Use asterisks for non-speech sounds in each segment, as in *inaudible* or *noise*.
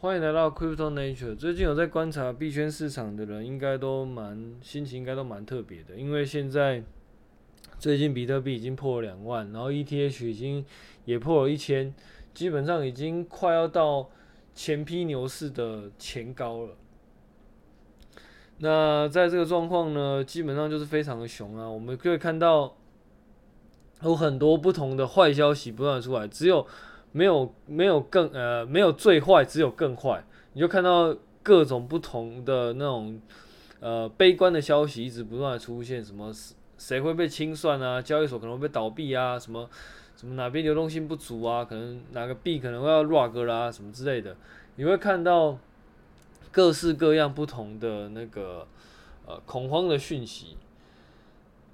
欢迎来到 Crypto Nature。最近有在观察币圈市场的人，应该都蛮心情，应该都蛮特别的。因为现在最近比特币已经破了两万，然后 ETH 已经也破了一千，基本上已经快要到前批牛市的前高了。那在这个状况呢，基本上就是非常的熊啊。我们可以看到有很多不同的坏消息不断出来，只有。没有没有更呃没有最坏，只有更坏。你就看到各种不同的那种呃悲观的消息一直不断的出现，什么谁会被清算啊？交易所可能会被倒闭啊？什么什么哪边流动性不足啊？可能哪个币可能会要 rug 啦什么之类的。你会看到各式各样不同的那个呃恐慌的讯息，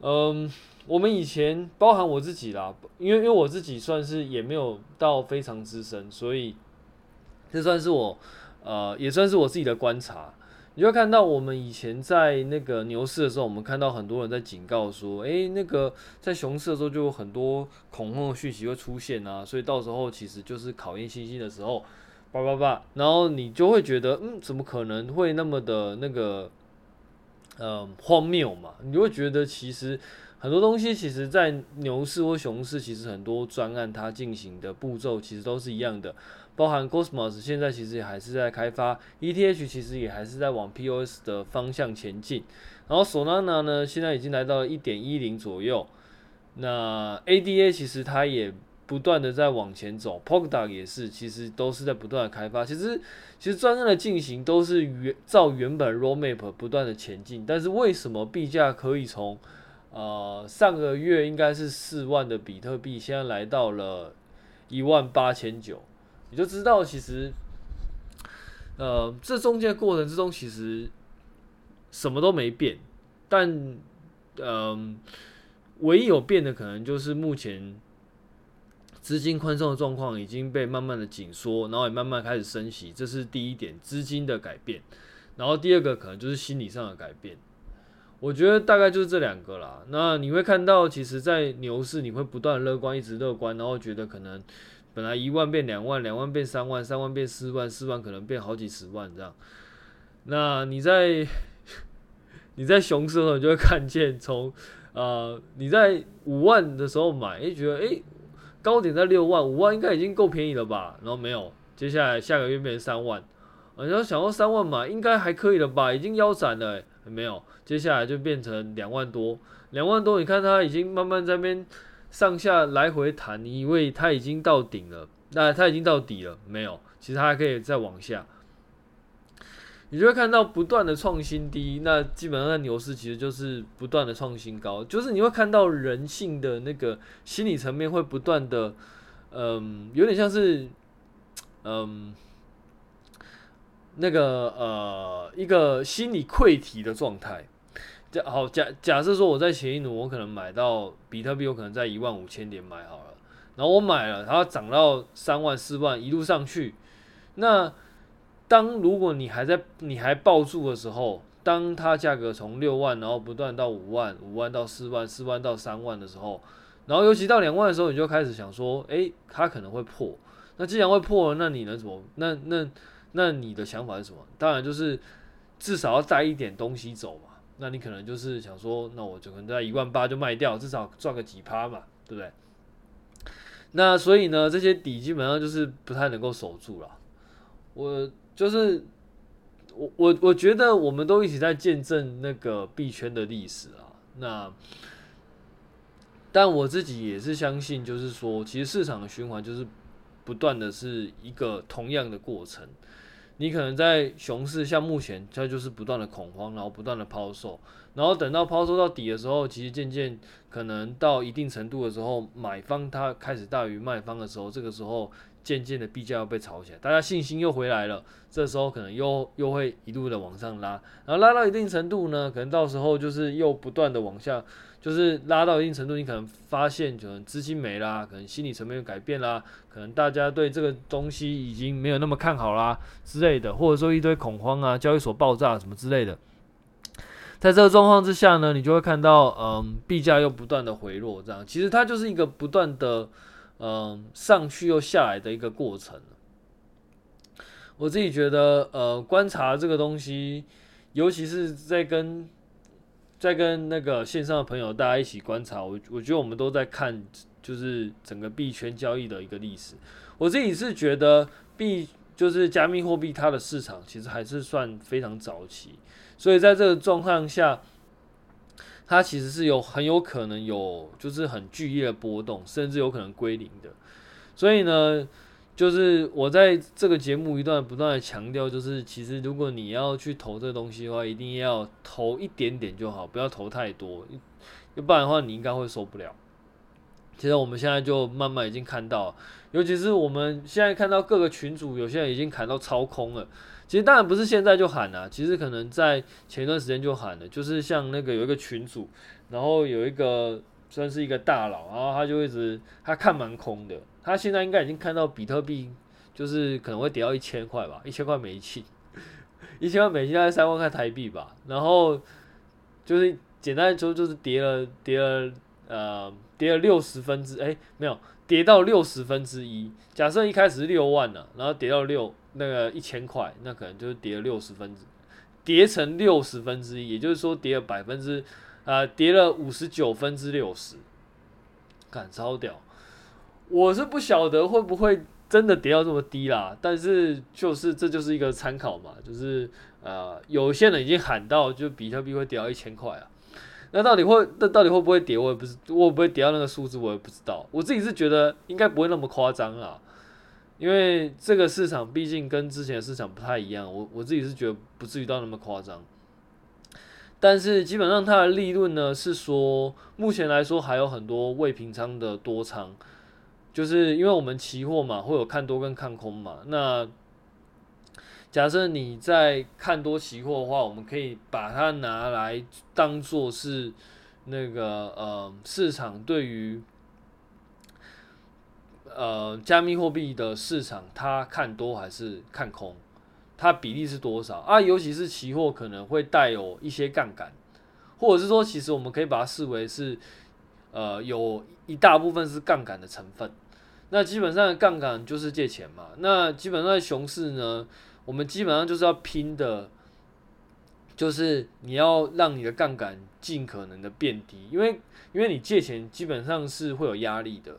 嗯。我们以前包含我自己啦，因为因为我自己算是也没有到非常资深，所以这算是我呃也算是我自己的观察。你就看到我们以前在那个牛市的时候，我们看到很多人在警告说，诶，那个在熊市的时候就有很多恐慌的讯息会出现啊，所以到时候其实就是考验信心的时候，叭叭叭，然后你就会觉得，嗯，怎么可能会那么的那个呃荒谬嘛？你就会觉得其实。很多东西其实，在牛市或熊市，其实很多专案它进行的步骤其实都是一样的，包含 Cosmos 现在其实也还是在开发，ETH 其实也还是在往 POS 的方向前进，然后 Solana 呢，现在已经来到了一点一零左右，那 ADA 其实它也不断的在往前走，Polkadot 也是，其实都是在不断的开发，其实其实专案的进行都是原照原本 Roadmap 不断的前进，但是为什么币价可以从呃，上个月应该是四万的比特币，现在来到了一万八千九，你就知道其实，呃，这中间过程之中其实什么都没变，但嗯、唯一有变的可能就是目前资金宽松的状况已经被慢慢的紧缩，然后也慢慢开始升息，这是第一点资金的改变，然后第二个可能就是心理上的改变。我觉得大概就是这两个啦。那你会看到，其实，在牛市你会不断乐观，一直乐观，然后觉得可能本来一万变两万，两万变三万，三万变四万，四万可能变好几十万这样。那你在 *laughs* 你在熊市的时候，你就会看见从呃你在五万的时候买，诶，觉得诶高点在六万，五万应该已经够便宜了吧？然后没有，接下来下个月变成三万，你要想要三万买，应该还可以了吧？已经腰斩了，没有。接下来就变成两万多，两万多，你看它已经慢慢在边上下来回弹，你以为它已经到顶了，那它已经到底了，没有，其实它还可以再往下，你就会看到不断的创新低，那基本上牛市其实就是不断的创新高，就是你会看到人性的那个心理层面会不断的，嗯，有点像是，嗯。那个呃，一个心理溃堤的状态。假好假假设说我在前一轮我可能买到比特币，我可能在一万五千点买好了，然后我买了，它涨到三万四万一路上去。那当如果你还在你还抱住的时候，当它价格从六万然后不断到五万，五万到四万，四万到三万的时候，然后尤其到两万的时候，你就开始想说，诶，它可能会破。那既然会破，那你能怎么？那那。那你的想法是什么？当然就是至少要带一点东西走嘛。那你可能就是想说，那我就可能在一万八就卖掉，至少赚个几趴嘛，对不对？那所以呢，这些底基本上就是不太能够守住了。我就是我我我觉得我们都一起在见证那个币圈的历史啊。那但我自己也是相信，就是说，其实市场的循环就是不断的是一个同样的过程。你可能在熊市，像目前它就是不断的恐慌，然后不断的抛售，然后等到抛售到底的时候，其实渐渐可能到一定程度的时候，买方它开始大于卖方的时候，这个时候渐渐的币价要被炒起来，大家信心又回来了，这时候可能又又会一路的往上拉，然后拉到一定程度呢，可能到时候就是又不断的往下。就是拉到一定程度，你可能发现可能资金没啦，可能心理层面有改变啦，可能大家对这个东西已经没有那么看好啦之类的，或者说一堆恐慌啊，交易所爆炸什么之类的。在这个状况之下呢，你就会看到，嗯，币价又不断的回落，这样其实它就是一个不断的，嗯，上去又下来的一个过程。我自己觉得，呃，观察这个东西，尤其是在跟在跟那个线上的朋友大家一起观察，我我觉得我们都在看，就是整个币圈交易的一个历史。我自己是觉得币就是加密货币，它的市场其实还是算非常早期，所以在这个状况下，它其实是有很有可能有就是很剧烈的波动，甚至有可能归零的。所以呢，就是我在这个节目一段不断的强调，就是其实如果你要去投这个东西的话，一定要投一点点就好，不要投太多，要不然的话你应该会受不了。其实我们现在就慢慢已经看到，尤其是我们现在看到各个群主，有些人已经砍到超空了。其实当然不是现在就喊了，其实可能在前段时间就喊了，就是像那个有一个群主，然后有一个算是一个大佬，然后他就一直他看蛮空的。他现在应该已经看到比特币，就是可能会跌到一千块吧，一千块美金，一千万美金大概三万块台币吧。然后就是简单来说，就是跌了跌了呃跌了六十分之哎没有跌到六十分之一。假设一开始是六万呢，然后跌到六那个一千块，那可能就是跌了六十分之跌成六十分之一，也就是说跌了百分之啊跌了五十九分之六十，干超屌。我是不晓得会不会真的跌到这么低啦，但是就是这就是一个参考嘛，就是呃有些人已经喊到就比特币会跌到一千块啊，那到底会那到底会不会跌，我也不是我不会跌到那个数字我也不知道，我自己是觉得应该不会那么夸张啦，因为这个市场毕竟跟之前的市场不太一样，我我自己是觉得不至于到那么夸张，但是基本上它的利润呢是说目前来说还有很多未平仓的多仓。就是因为我们期货嘛，会有看多跟看空嘛。那假设你在看多期货的话，我们可以把它拿来当做是那个呃市场对于呃加密货币的市场，它看多还是看空，它比例是多少啊？尤其是期货可能会带有一些杠杆，或者是说，其实我们可以把它视为是呃有一大部分是杠杆的成分。那基本上杠杆就是借钱嘛。那基本上熊市呢，我们基本上就是要拼的，就是你要让你的杠杆尽可能的变低，因为因为你借钱基本上是会有压力的。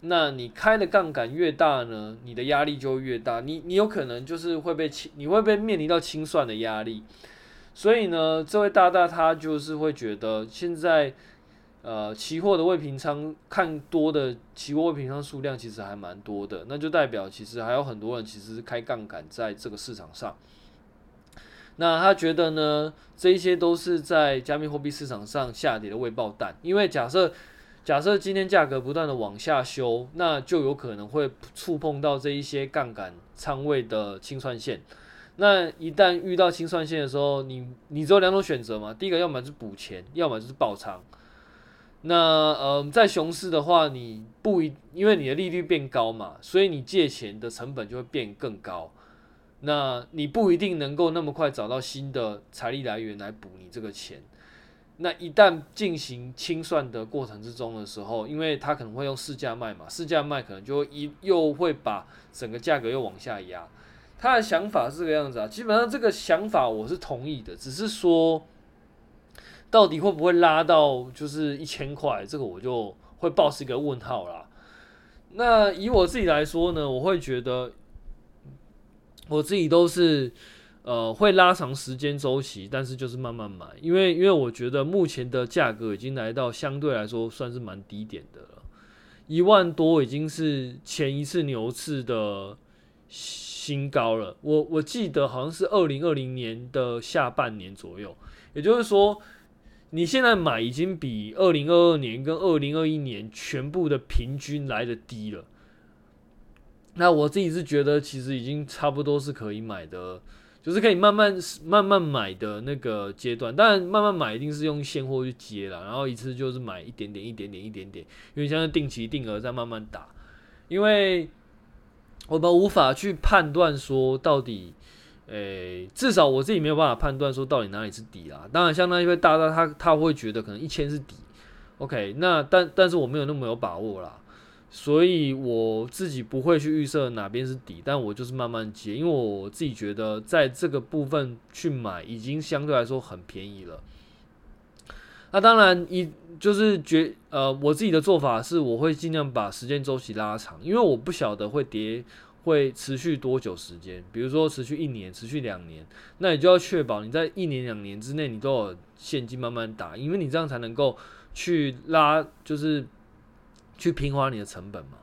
那你开的杠杆越大呢，你的压力就越大。你你有可能就是会被清，你会被面临到清算的压力。所以呢，这位大大他就是会觉得现在。呃，期货的未平仓看多的期货未平仓数量其实还蛮多的，那就代表其实还有很多人其实是开杠杆在这个市场上。那他觉得呢，这一些都是在加密货币市场上下跌的未爆弹，因为假设假设今天价格不断的往下修，那就有可能会触碰到这一些杠杆仓位的清算线。那一旦遇到清算线的时候，你你只有两种选择嘛，第一个要么就是补钱，要么就是爆仓。那呃，在熊市的话，你不一，因为你的利率变高嘛，所以你借钱的成本就会变更高。那你不一定能够那么快找到新的财力来源来补你这个钱。那一旦进行清算的过程之中的时候，因为他可能会用市价卖嘛，市价卖可能就一又会把整个价格又往下压。他的想法是这个样子啊，基本上这个想法我是同意的，只是说。到底会不会拉到就是一千块？这个我就会抱是一个问号啦。那以我自己来说呢，我会觉得我自己都是呃会拉长时间周期，但是就是慢慢买，因为因为我觉得目前的价格已经来到相对来说算是蛮低点的了，一万多已经是前一次牛市的新高了。我我记得好像是二零二零年的下半年左右，也就是说。你现在买已经比二零二二年跟二零二一年全部的平均来得低了。那我自己是觉得，其实已经差不多是可以买的，就是可以慢慢慢慢买的那个阶段。当然，慢慢买一定是用现货去接了，然后一次就是买一点点、一点点、一点点，因为现在定期定额在慢慢打，因为我们无法去判断说到底。诶、至少我自己没有办法判断说到底哪里是底啦。当然，像那一位大大他他会觉得可能一千是底，OK，那但但是我没有那么有把握啦。所以我自己不会去预设哪边是底，但我就是慢慢接，因为我自己觉得在这个部分去买已经相对来说很便宜了。那当然，一就是觉呃，我自己的做法是，我会尽量把时间周期拉长，因为我不晓得会跌会持续多久时间，比如说持续一年、持续两年，那你就要确保你在一年两年之内你都有现金慢慢打，因为你这样才能够去拉，就是。去平滑你的成本嘛，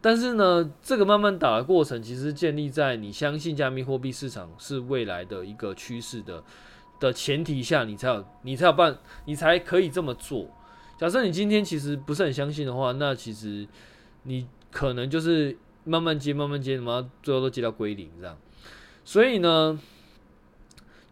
但是呢，这个慢慢打的过程，其实建立在你相信加密货币市场是未来的一个趋势的的前提下，你才有你才有办，你才可以这么做。假设你今天其实不是很相信的话，那其实你可能就是慢慢接，慢慢接，什么最后都接到归零这样。所以呢。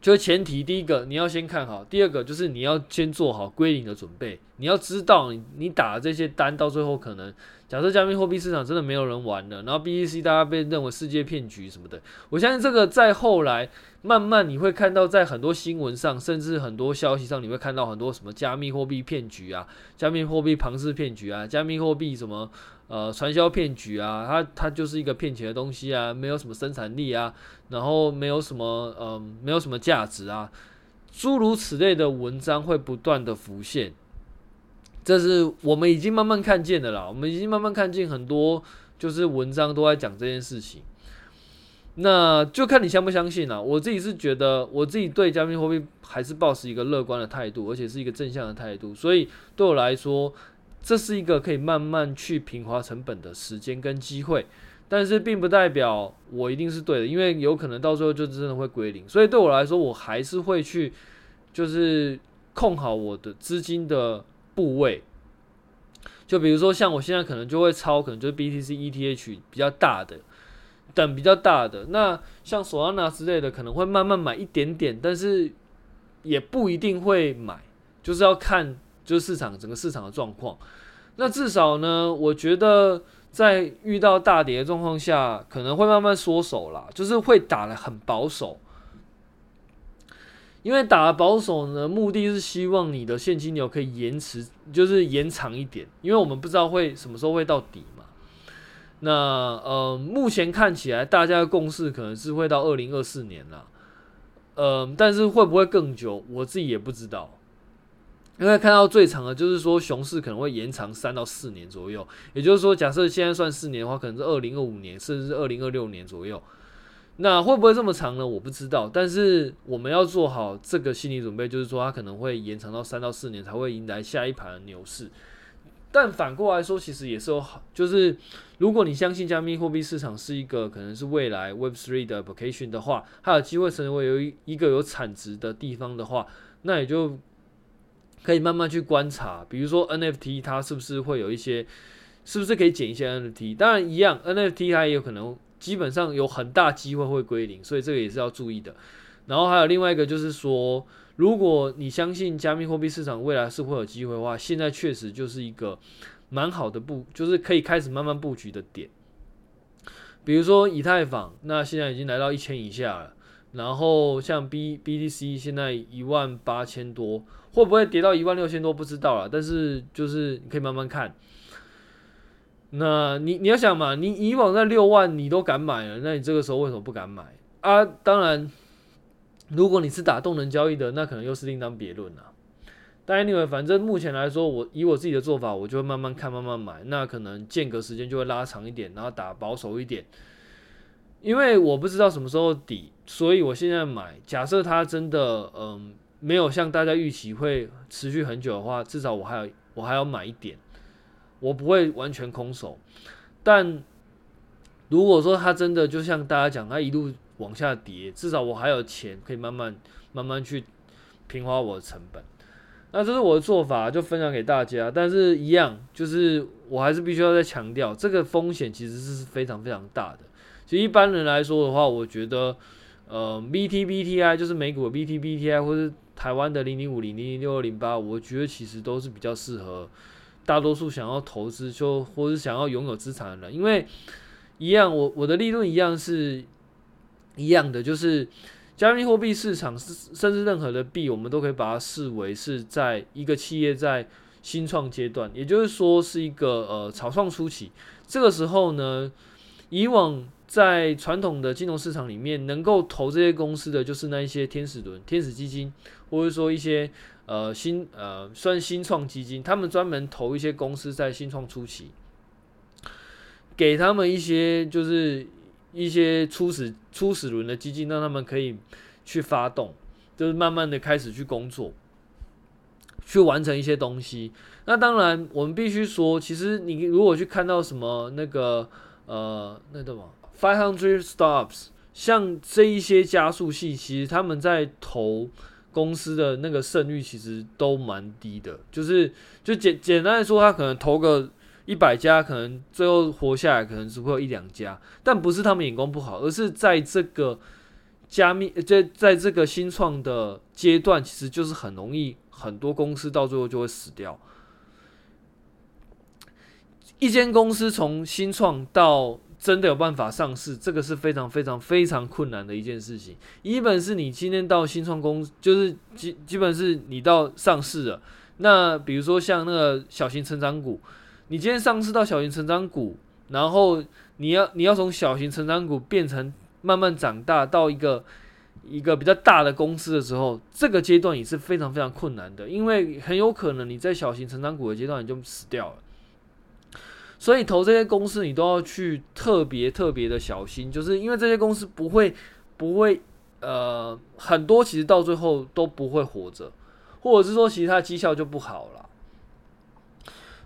就是前提，第一个你要先看好，第二个就是你要先做好归零的准备。你要知道你，打这些单到最后可能，假设加密货币市场真的没有人玩了，然后 BTC 大家被认为世界骗局什么的，我相信这个在后来慢慢你会看到，在很多新闻上，甚至很多消息上，你会看到很多什么加密货币骗局啊，加密货币庞氏骗局啊，加密货币什么。呃，传销骗局啊，它它就是一个骗钱的东西啊，没有什么生产力啊，然后没有什么呃，没有什么价值啊，诸如此类的文章会不断的浮现，这是我们已经慢慢看见的啦，我们已经慢慢看见很多就是文章都在讲这件事情，那就看你相不相信啦。我自己是觉得，我自己对加密货币还是保持一个乐观的态度，而且是一个正向的态度，所以对我来说。这是一个可以慢慢去平滑成本的时间跟机会，但是并不代表我一定是对的，因为有可能到最后就真的会归零。所以对我来说，我还是会去就是控好我的资金的部位。就比如说像我现在可能就会抄，可能就是 BTC ETH 比较大的，等比较大的。那像索拉纳之类的，可能会慢慢买一点点，但是也不一定会买，就是要看。就是市场整个市场的状况，那至少呢，我觉得在遇到大跌的状况下，可能会慢慢缩手啦，就是会打得很保守，因为打保守呢，目的是希望你的现金流可以延迟，就是延长一点，因为我们不知道会什么时候会到底嘛。那呃，目前看起来大家的共识可能是会到二零二四年啦，呃，但是会不会更久，我自己也不知道。因为看到最长的，就是说熊市可能会延长三到四年左右，也就是说，假设现在算四年的话，可能是二零二五年，甚至是二零二六年左右。那会不会这么长呢？我不知道，但是我们要做好这个心理准备，就是说它可能会延长到三到四年才会迎来下一盘牛市。但反过来说，其实也是有好，就是如果你相信加密货币市场是一个可能是未来 Web Three 的 application 的话，它有机会成为有一一个有产值的地方的话，那也就。可以慢慢去观察，比如说 NFT 它是不是会有一些，是不是可以捡一些 NFT？当然一样，NFT 它也有可能，基本上有很大机会会归零，所以这个也是要注意的。然后还有另外一个就是说，如果你相信加密货币市场未来是会有机会的话，现在确实就是一个蛮好的布，就是可以开始慢慢布局的点。比如说以太坊，那现在已经来到一千以下了。然后像 B BTC 现在一万八千多，会不会跌到一万六千多不知道了，但是就是你可以慢慢看。那你你要想嘛，你以往那六万你都敢买了，那你这个时候为什么不敢买啊？当然，如果你是打动能交易的，那可能又是另当别论了。但 anyway，反正目前来说，我以我自己的做法，我就会慢慢看，慢慢买。那可能间隔时间就会拉长一点，然后打保守一点。因为我不知道什么时候底，所以我现在买。假设它真的嗯没有像大家预期会持续很久的话，至少我还有我还要买一点，我不会完全空手。但如果说它真的就像大家讲，它一路往下跌，至少我还有钱可以慢慢慢慢去平滑我的成本。那这是我的做法，就分享给大家。但是一样，就是我还是必须要再强调，这个风险其实是非常非常大的。其实一般人来说的话，我觉得，呃，BTBTI 就是美股的 BTBTI，或是台湾的零零五零零零六二零八，我觉得其实都是比较适合大多数想要投资就或是想要拥有资产的人，因为一样，我我的利润一样是一样的，就是加密货币市场甚至任何的币，我们都可以把它视为是在一个企业在新创阶段，也就是说是一个呃草创初期。这个时候呢，以往在传统的金融市场里面，能够投这些公司的就是那一些天使轮、天使基金，或者说一些呃新呃算新创基金，他们专门投一些公司在新创初期，给他们一些就是一些初始初始轮的基金，让他们可以去发动，就是慢慢的开始去工作。去完成一些东西，那当然我们必须说，其实你如果去看到什么那个呃那个什么 Five Hundred Startups，像这一些加速器，其实他们在投公司的那个胜率其实都蛮低的，就是就简简单来说，他可能投个一百家，可能最后活下来可能只会有一两家，但不是他们眼光不好，而是在这个加密在在这个新创的阶段，其实就是很容易。很多公司到最后就会死掉。一间公司从新创到真的有办法上市，这个是非常非常非常困难的一件事情。一本是你今天到新创公司，就是基基本是你到上市了。那比如说像那个小型成长股，你今天上市到小型成长股，然后你要你要从小型成长股变成慢慢长大到一个。一个比较大的公司的时候，这个阶段也是非常非常困难的，因为很有可能你在小型成长股的阶段你就死掉了。所以投这些公司，你都要去特别特别的小心，就是因为这些公司不会不会呃很多，其实到最后都不会活着，或者是说其实它绩效就不好了。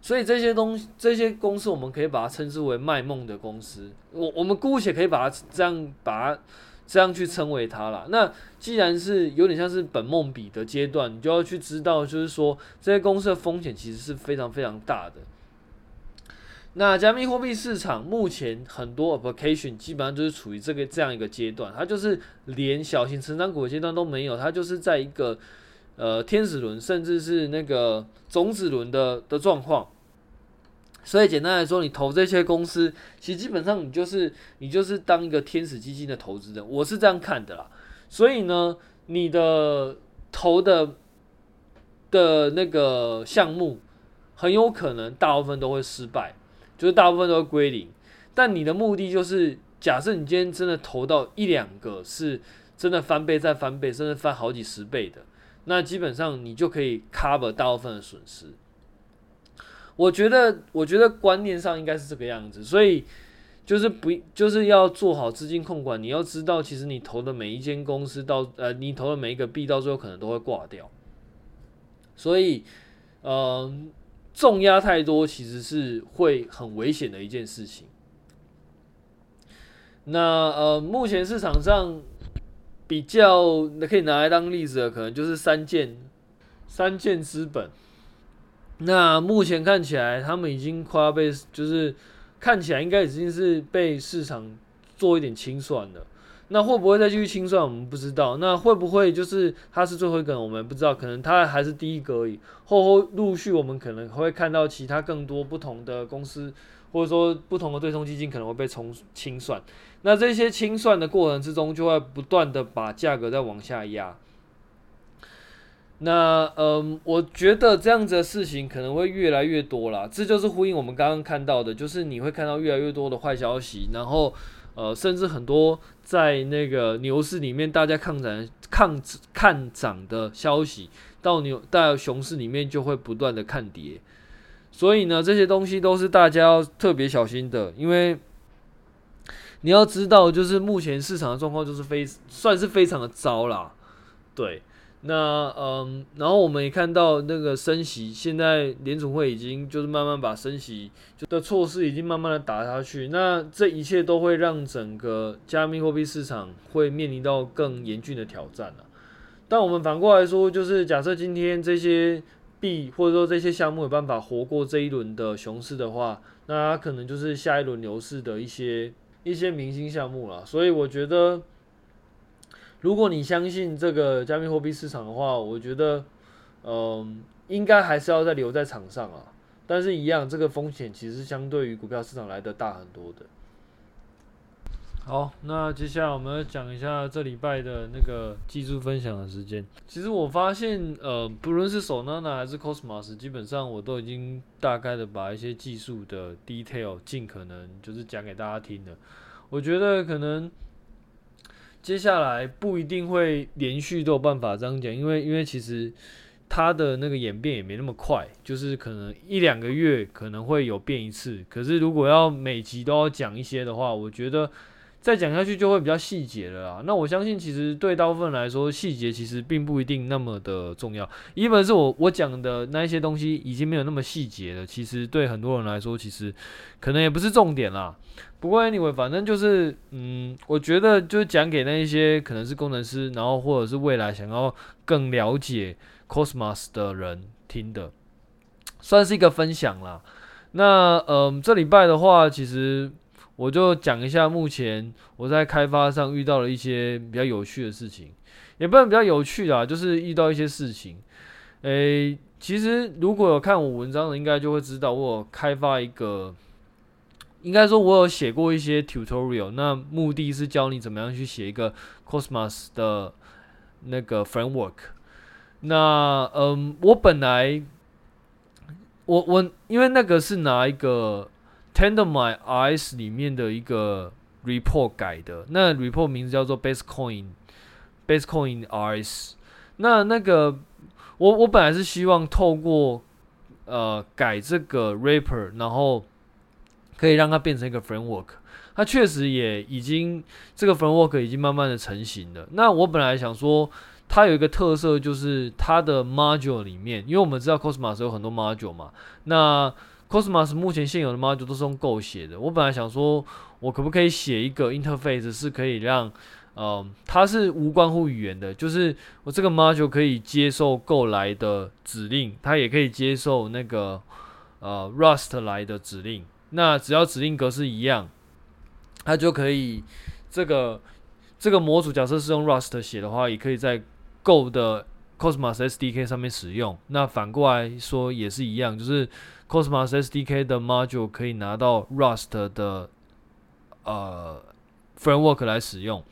所以这些东这些公司，我们可以把它称之为卖梦的公司。我我们姑且可以把它这样把它。这样去称为它了。那既然是有点像是本梦比的阶段，你就要去知道，就是说这些公司的风险其实是非常非常大的。那加密货币市场目前很多 application 基本上就是处于这个这样一个阶段，它就是连小型成长股的阶段都没有，它就是在一个呃天使轮甚至是那个种子轮的的状况。所以简单来说，你投这些公司，其实基本上你就是你就是当一个天使基金的投资人，我是这样看的啦。所以呢，你的投的的那个项目，很有可能大部分都会失败，就是大部分都归零。但你的目的就是，假设你今天真的投到一两个是真的翻倍再翻倍，甚至翻好几十倍的，那基本上你就可以 cover 大部分的损失。我觉得，我觉得观念上应该是这个样子，所以就是不就是要做好资金控管。你要知道，其实你投的每一间公司到呃，你投的每一个币到最后可能都会挂掉，所以呃，重压太多其实是会很危险的一件事情。那呃，目前市场上比较可以拿来当例子的，可能就是三箭三箭资本。那目前看起来，他们已经快要被，就是看起来应该已经是被市场做一点清算了。那会不会再继续清算，我们不知道。那会不会就是它是最后一个，我们不知道。可能它还是第一个而已。后后陆续我们可能会看到其他更多不同的公司，或者说不同的对冲基金可能会被冲清算。那这些清算的过程之中，就会不断的把价格再往下压。那嗯，我觉得这样子的事情可能会越来越多啦，这就是呼应我们刚刚看到的，就是你会看到越来越多的坏消息，然后呃，甚至很多在那个牛市里面大家看涨、看看涨的消息，到牛到熊市里面就会不断的看跌，所以呢，这些东西都是大家要特别小心的，因为你要知道，就是目前市场的状况就是非算是非常的糟啦，对。那嗯，然后我们也看到那个升息，现在联储会已经就是慢慢把升息就的措施已经慢慢的打下去。那这一切都会让整个加密货币市场会面临到更严峻的挑战了。但我们反过来说，就是假设今天这些币或者说这些项目有办法活过这一轮的熊市的话，那它可能就是下一轮牛市的一些一些明星项目了。所以我觉得。如果你相信这个加密货币市场的话，我觉得，嗯，应该还是要再留在场上啊。但是，一样，这个风险其实相对于股票市场来的大很多的。好，那接下来我们讲一下这礼拜的那个技术分享的时间。其实我发现，呃，不论是 Solana 还是 Cosmos，基本上我都已经大概的把一些技术的 detail 尽可能就是讲给大家听了。我觉得可能接下来不一定会连续都有办法这样讲，因为因为其实它的那个演变也没那么快，就是可能一两个月可能会有变一次。可是如果要每集都要讲一些的话，我觉得。再讲下去就会比较细节了啦。那我相信，其实对大部分来说，细节其实并不一定那么的重要。一本是我我讲的那一些东西已经没有那么细节了，其实对很多人来说，其实可能也不是重点啦。不过 anyway，反正就是，嗯，我觉得就是讲给那一些可能是工程师，然后或者是未来想要更了解 Cosmos 的人听的，算是一个分享啦。那嗯，这礼拜的话，其实。我就讲一下目前我在开发上遇到了一些比较有趣的事情，也不能比较有趣啦，就是遇到一些事情。诶、其实如果有看我文章的，应该就会知道我有开发一个，应该说我有写过一些 tutorial，那目的是教你怎么样去写一个 Cosmos 的那个 framework。那嗯，我本来我我因为那个是拿一个。Tendermint RS 里面的一个 report 改的，那 report 名字叫做 Basecoin Basecoin RS。那那个我我本来是希望透过呃改这个 rapper，然后可以让它变成一个 framework。它确实也已经这个 framework 已经慢慢的成型了。那我本来想说，它有一个特色就是它的 module 里面，因为我们知道 Cosmos 有很多 module 嘛，那 Cosmos 目前现有的 module 都是用 Go 写的。我本来想说，我可不可以写一个 interface 是可以让，呃，它是无关乎语言的，就是我这个 module 可以接受 Go 来的指令，它也可以接受那个呃 Rust 来的指令。那只要指令格式一样，它就可以这个这个模组假设是用 Rust 写的话，也可以在 Go 的 Cosmos SDK 上面使用。那反过来说也是一样，就是。Cosmos SDK 的 module 可以拿到 Rust 的呃 framework 来使用。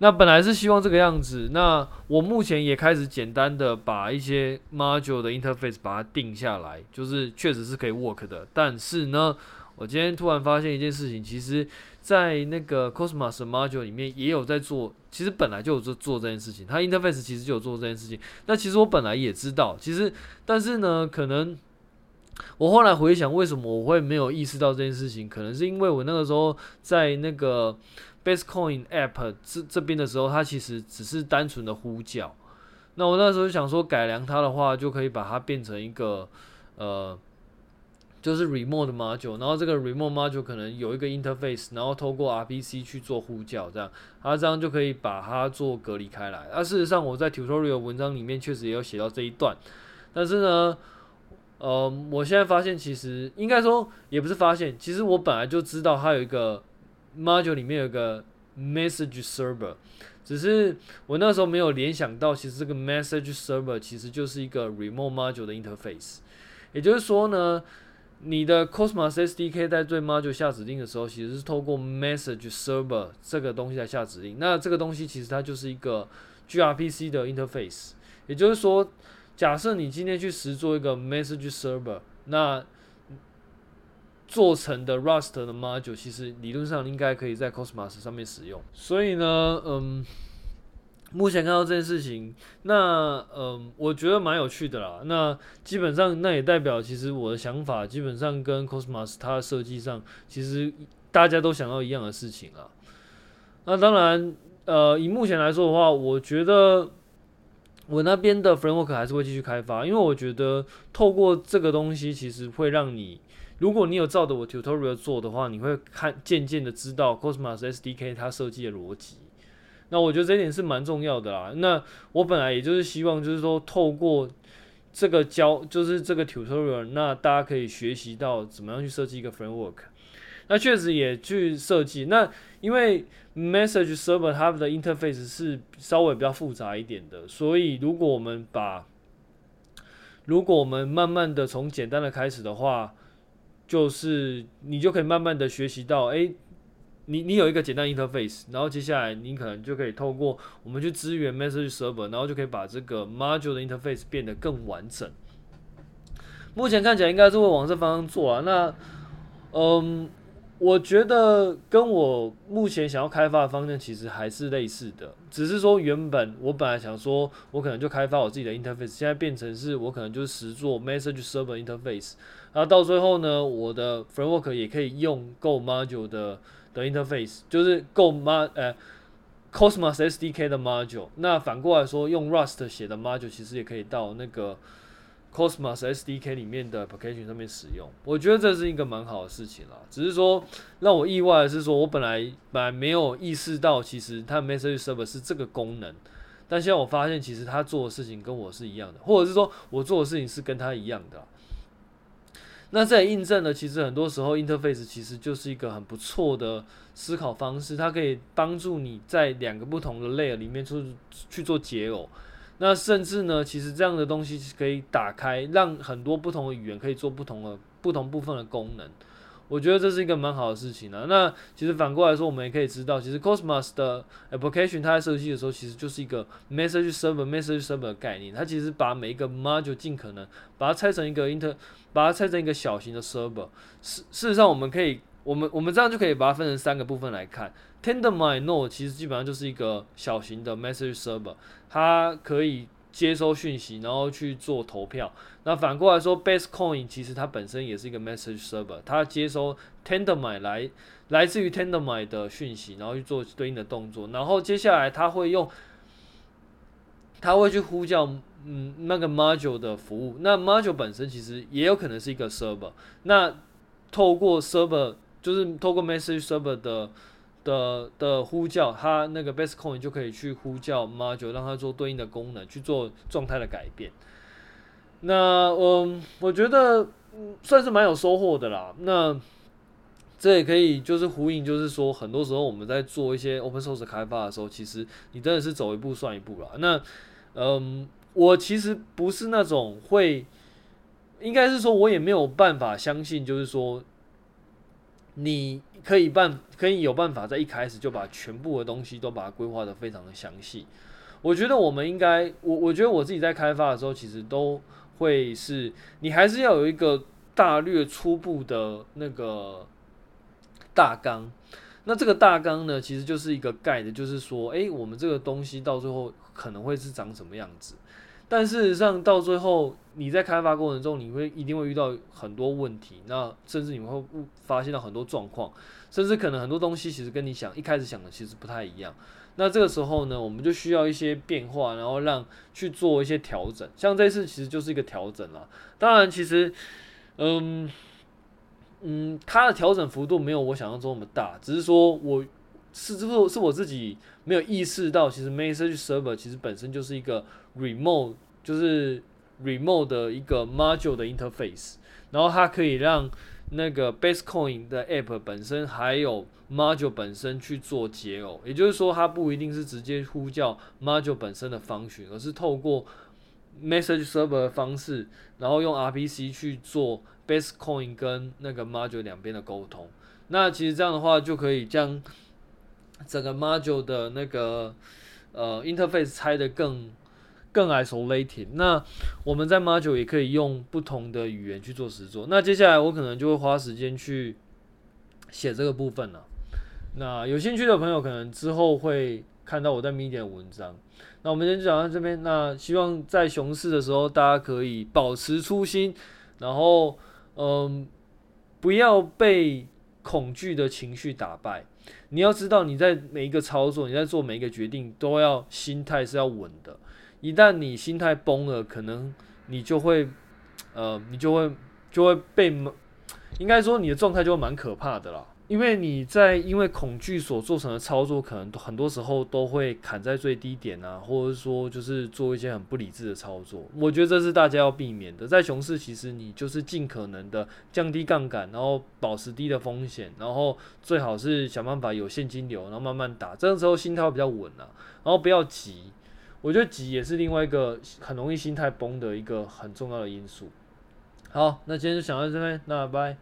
那本来是希望这个样子。那我目前也开始简单的把一些 module 的 interface 把它定下来，就是确实是可以 work 的。但是呢，我今天突然发现一件事情，其实，在那个 Cosmos 的 module 里面也有在做，其实本来就有做做这件事情。它 interface 其实就有做这件事情。那其实我本来也知道，其实但是呢，可能。我后来回想，为什么我会没有意识到这件事情？可能是因为我那个时候在那个 Basecoin App 这这边的时候，它其实只是单纯的呼叫。那我那时候想说，改良它的话，就可以把它变成一个呃，就是 Remote Module。然后这个 Remote Module 可能有一个 Interface，然后透过 RPC 去做呼叫，这样，它这样就可以把它做隔离开来。而事实上，我在 Tutorial 文章里面确实也有写到这一段，但是呢。呃，我现在发现，其实应该说也不是发现，其实我本来就知道它有一个 module 里面有一个 message server，只是我那时候没有联想到，其实这个 message server 其实就是一个 remote module 的 interface。也就是说呢，你的 Cosmos SDK 在对 module 下指令的时候，其实是透过 message server 这个东西来下指令。那这个东西其实它就是一个 gRPC 的 interface，也就是说。假设你今天去实做一个 message server，那做成的 Rust 的 module，其实理论上应该可以在 Cosmos 上面使用。所以呢，嗯，目前看到这件事情，那嗯，我觉得蛮有趣的啦。那基本上，那也代表其实我的想法基本上跟 Cosmos 它的设计上，其实大家都想要一样的事情啊。那当然，呃，以目前来说的话，我觉得。我那边的 framework 还是会继续开发，因为我觉得透过这个东西，其实会让你，如果你有照着我 tutorial 做的话，你会看渐渐的知道 Cosmos SDK 它设计的逻辑。那我觉得这点是蛮重要的啦。那我本来也就是希望，就是说透过这个教，就是这个 tutorial，那大家可以学习到怎么样去设计一个 framework。那确实也去设计。那因为 Message Server 它的 interface 是稍微比较复杂一点的，所以如果我们把，如果我们慢慢的从简单的开始的话，就是你就可以慢慢的学习到，诶，你你有一个简单 interface，然后接下来你可能就可以透过我们去支援 message server，然后就可以把这个 module 的 interface 变得更完整。目前看起来应该是会往这方向做啊。那嗯。我觉得跟我目前想要开发的方向其实还是类似的，只是说原本我本来想说，我可能就开发我自己的 interface，现在变成是我可能就是实做 message server interface，然后到最后呢，我的 framework 也可以用 Go module 的的 interface，就是 Go 边呃 Cosmos SDK 的 module，那反过来说，用 Rust 写的 module 其实也可以到那个。Cosmos SDK 里面的 application 上面使用，我觉得这是一个蛮好的事情啦。只是说让我意外的是说，我本来本来没有意识到，其实它 Message Server 是这个功能，但现在我发现，其实他做的事情跟我是一样的，或者是说我做的事情是跟他一样的。那这也印证了，其实很多时候 Interface 其实就是一个很不错的思考方式，它可以帮助你在两个不同的 layer 里面去去做解耦。那甚至呢，其实这样的东西是可以打开，让很多不同的语言可以做不同的不同部分的功能。我觉得这是一个蛮好的事情啊。那其实反过来说，我们也可以知道，其实 Cosmos 的 application 它在设计的时候，其实就是一个 message server message server 的概念。它其实把每一个 module 尽可能把它拆成一个 inter，把它拆成一个小型的 server。事事实上，我们可以，我们我们这样就可以把它分成三个部分来看。Tendermint Node 其实基本上就是一个小型的 message server，它可以接收讯息，然后去做投票。那反过来说，Basecoin 其实它本身也是一个 message server，它接收 t e n d e r m i 来来自于 t e n d e r m i 的讯息，然后去做对应的动作。然后接下来它会用，它会去呼叫嗯那个 module 的服务。那 module 本身其实也有可能是一个 server。那透过 server 就是透过 message server 的。的的呼叫，它那个 Basecoin 就可以去呼叫 module，让它做对应的功能，去做状态的改变。那嗯，我觉得算是蛮有收获的啦。那这也可以就是呼应，就是说很多时候我们在做一些 open source 开发的时候，其实你真的是走一步算一步啦。那嗯，我其实不是那种会，应该是说我也没有办法相信，就是说。你可以办，可以有办法在一开始就把全部的东西都把它规划的非常的详细。我觉得我们应该，我我觉得我自己在开发的时候，其实都会是，你还是要有一个大略初步的那个大纲。那这个大纲呢，其实就是一个 guide，就是说，诶，我们这个东西到最后可能会是长什么样子。但事实上，到最后你在开发过程中，你会一定会遇到很多问题，那甚至你会发现到很多状况，甚至可能很多东西其实跟你想一开始想的其实不太一样。那这个时候呢，我们就需要一些变化，然后让去做一些调整。像这次其实就是一个调整啦。当然，其实，嗯嗯，它的调整幅度没有我想象中那么大，只是说我是是是我自己没有意识到，其实 Message Server 其实本身就是一个。Remote 就是 Remote 的一个 Module 的 Interface，然后它可以让那个 Basecoin 的 App 本身还有 Module 本身去做结耦，也就是说，它不一定是直接呼叫 Module 本身的 Function，而是透过 Message Server 的方式，然后用 RPC 去做 Basecoin 跟那个 Module 两边的沟通。那其实这样的话，就可以将整个 Module 的那个呃 Interface 拆得更。更 isolated，那我们在 Module 也可以用不同的语言去做实作。那接下来我可能就会花时间去写这个部分了。那有兴趣的朋友可能之后会看到我在 Medium 的文章。那我们今天就讲到这边。那希望在熊市的时候，大家可以保持初心，然后嗯，不要被恐惧的情绪打败。你要知道，你在每一个操作，你在做每一个决定，都要心态是要稳的。一旦你心态崩了，可能你就会，呃，你就会就会被，应该说你的状态就会蛮可怕的啦。因为你在因为恐惧所做成的操作，可能很多时候都会砍在最低点啊，或者说就是做一些很不理智的操作。我觉得这是大家要避免的。在熊市，其实你就是尽可能的降低杠杆，然后保持低的风险，然后最好是想办法有现金流，然后慢慢打。这个时候心态会比较稳啊，然后不要急。我觉得急也是另外一个很容易心态崩的一个很重要的因素。好，那今天就讲到这边，那拜拜。